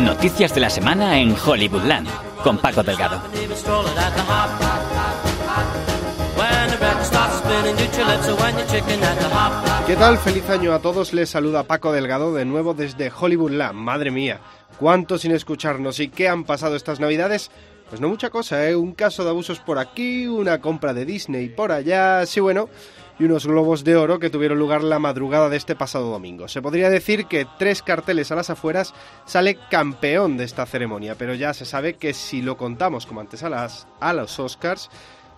Noticias de la semana en Hollywoodland con Paco Delgado. ¿Qué tal? Feliz año a todos. Les saluda Paco Delgado de nuevo desde Hollywoodland. Madre mía, cuánto sin escucharnos y qué han pasado estas navidades. Pues no mucha cosa, ¿eh? Un caso de abusos por aquí, una compra de Disney por allá, sí bueno, y unos globos de oro que tuvieron lugar la madrugada de este pasado domingo. Se podría decir que tres carteles a las afueras sale campeón de esta ceremonia, pero ya se sabe que si lo contamos como antes a, las, a los Oscars,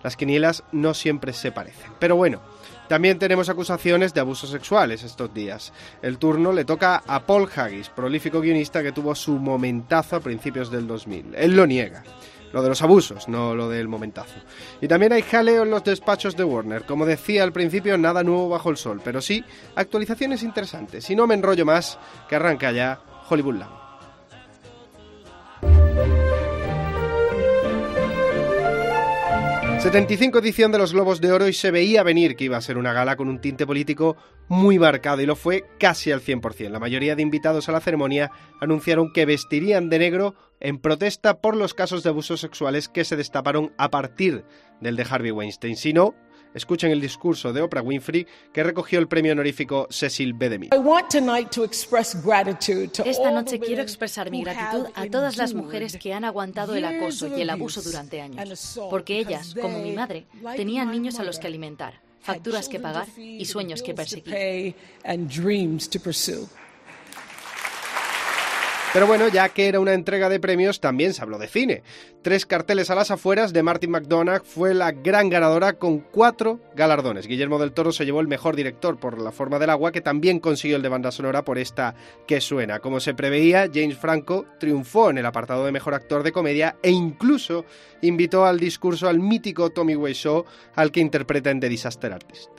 las quinielas no siempre se parecen. Pero bueno, también tenemos acusaciones de abusos sexuales estos días. El turno le toca a Paul Haggis, prolífico guionista que tuvo su momentazo a principios del 2000. Él lo niega. Lo de los abusos, no lo del momentazo. Y también hay jaleo en los despachos de Warner. Como decía al principio, nada nuevo bajo el sol, pero sí actualizaciones interesantes. Y no me enrollo más, que arranca ya Hollywoodland. 75 edición de los Globos de Oro y se veía venir que iba a ser una gala con un tinte político muy marcado y lo fue casi al 100%. La mayoría de invitados a la ceremonia anunciaron que vestirían de negro en protesta por los casos de abusos sexuales que se destaparon a partir del de Harvey Weinstein. Si no, Escuchen el discurso de Oprah Winfrey que recogió el premio honorífico Cecil B. DeMille. Esta noche quiero expresar mi gratitud a todas las mujeres que han aguantado el acoso y el abuso durante años, porque ellas, como mi madre, tenían niños a los que alimentar, facturas que pagar y sueños que perseguir. Pero bueno, ya que era una entrega de premios, también se habló de cine. Tres carteles a las afueras de Martin McDonagh fue la gran ganadora con cuatro galardones. Guillermo del Toro se llevó el mejor director por La forma del agua, que también consiguió el de banda sonora por esta que suena. Como se preveía, James Franco triunfó en el apartado de mejor actor de comedia e incluso invitó al discurso al mítico Tommy Wiseau, al que interpreta en The Disaster Artist.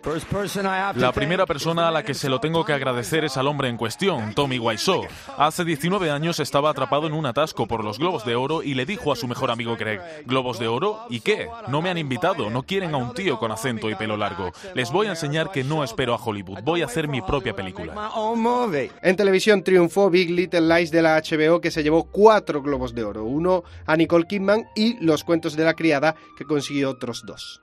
La primera persona a la que se lo tengo que agradecer es al hombre en cuestión, Tommy Wiseau. Hace 19 años estaba atrapado en un atasco por los Globos de Oro y le dijo a su mejor amigo Greg, ¿Globos de Oro? ¿Y qué? No me han invitado, no quieren a un tío con acento y pelo largo. Les voy a enseñar que no espero a Hollywood, voy a hacer mi propia película. En televisión triunfó Big Little Lies de la HBO que se llevó cuatro Globos de Oro, uno a Nicole Kidman y Los cuentos de la criada que consiguió otros dos.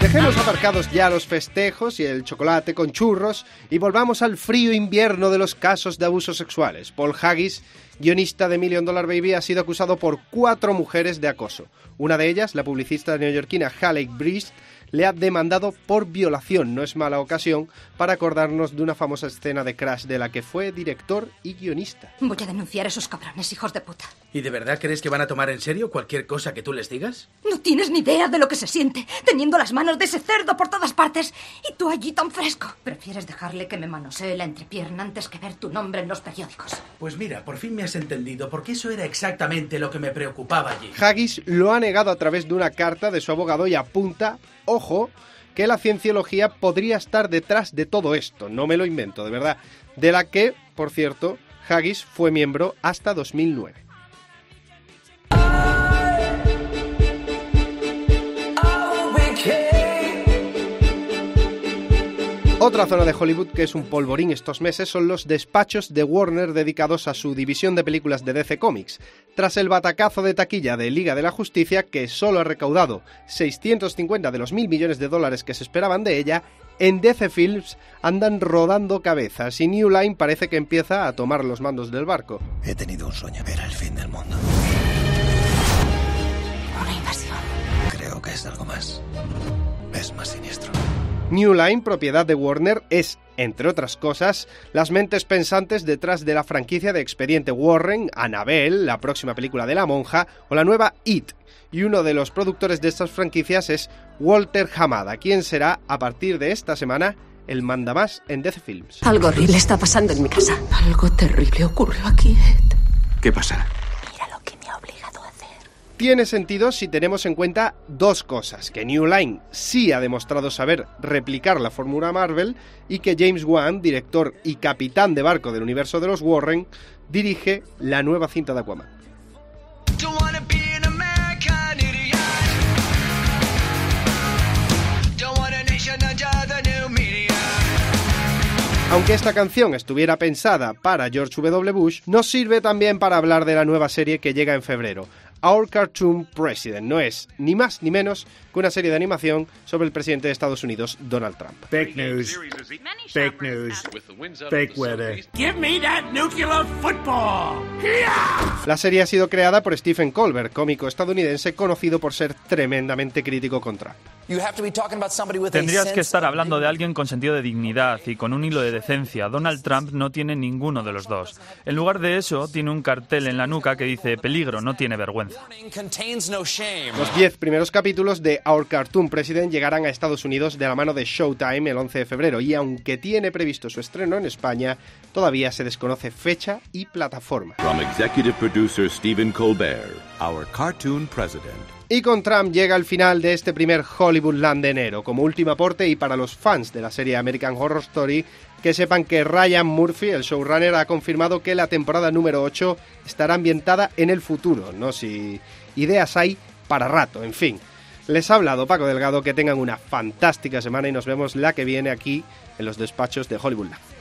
Dejemos aparcados ya los festejos y el chocolate con churros y volvamos al frío invierno de los casos de abusos sexuales. Paul Haggis, guionista de Million Dollar Baby, ha sido acusado por cuatro mujeres de acoso. Una de ellas, la publicista neoyorquina Haley Breast, le ha demandado por violación. No es mala ocasión para acordarnos de una famosa escena de Crash de la que fue director y guionista. Voy a denunciar a esos cabrones, hijos de puta. ¿Y de verdad crees que van a tomar en serio cualquier cosa que tú les digas? No tienes ni idea de lo que se siente teniendo las manos de ese cerdo por todas partes y tú allí tan fresco. Prefieres dejarle que me manosee la entrepierna antes que ver tu nombre en los periódicos. Pues mira, por fin me has entendido, porque eso era exactamente lo que me preocupaba allí. Haggis lo ha negado a través de una carta de su abogado y apunta, ojo, que la cienciología podría estar detrás de todo esto. No me lo invento, de verdad. De la que, por cierto, Haggis fue miembro hasta 2009. Otra zona de Hollywood que es un polvorín estos meses son los despachos de Warner dedicados a su división de películas de DC Comics. Tras el batacazo de taquilla de Liga de la Justicia, que solo ha recaudado 650 de los mil millones de dólares que se esperaban de ella, en DC Films andan rodando cabezas y New Line parece que empieza a tomar los mandos del barco. He tenido un sueño, era el fin del mundo. Una invasión. Creo que es algo más. Es más siniestro. New Line, propiedad de Warner, es, entre otras cosas, las mentes pensantes detrás de la franquicia de Expediente Warren, Annabelle, la próxima película de la monja, o la nueva It. Y uno de los productores de estas franquicias es Walter Hamada, quien será, a partir de esta semana, el mandamás en Death Films. Algo horrible está pasando en mi casa. Algo terrible ocurrió aquí, Ed. ¿Qué pasa? Mira lo que me ha obligado a hacer. Tiene sentido si tenemos en cuenta dos cosas, que New Line sí ha demostrado saber replicar la fórmula Marvel y que James Wan, director y capitán de barco del universo de los Warren, dirige la nueva cinta de Aquaman. Aunque esta canción estuviera pensada para George W. Bush, nos sirve también para hablar de la nueva serie que llega en febrero. Our Cartoon President no es ni más ni menos que una serie de animación sobre el presidente de Estados Unidos, Donald Trump. Fake news. Fake news. Fake weather. Give me that nuclear football. La serie ha sido creada por Stephen Colbert, cómico estadounidense conocido por ser tremendamente crítico con Trump. Tendrías que estar hablando de alguien con sentido de dignidad y con un hilo de decencia. Donald Trump no tiene ninguno de los dos. En lugar de eso, tiene un cartel en la nuca que dice peligro, no tiene vergüenza. Los diez primeros capítulos de Our Cartoon President llegarán a Estados Unidos de la mano de Showtime el 11 de febrero y aunque tiene previsto su estreno en España, todavía se desconoce fecha y plataforma. From executive producer Stephen Colbert, Our Cartoon President. Y con Trump llega el final de este primer Hollywoodland de enero. Como último aporte y para los fans de la serie American Horror Story, que sepan que Ryan Murphy, el showrunner, ha confirmado que la temporada número 8 estará ambientada en el futuro. No si ideas hay para rato, en fin. Les ha hablado Paco Delgado, que tengan una fantástica semana y nos vemos la que viene aquí en los despachos de Hollywoodland.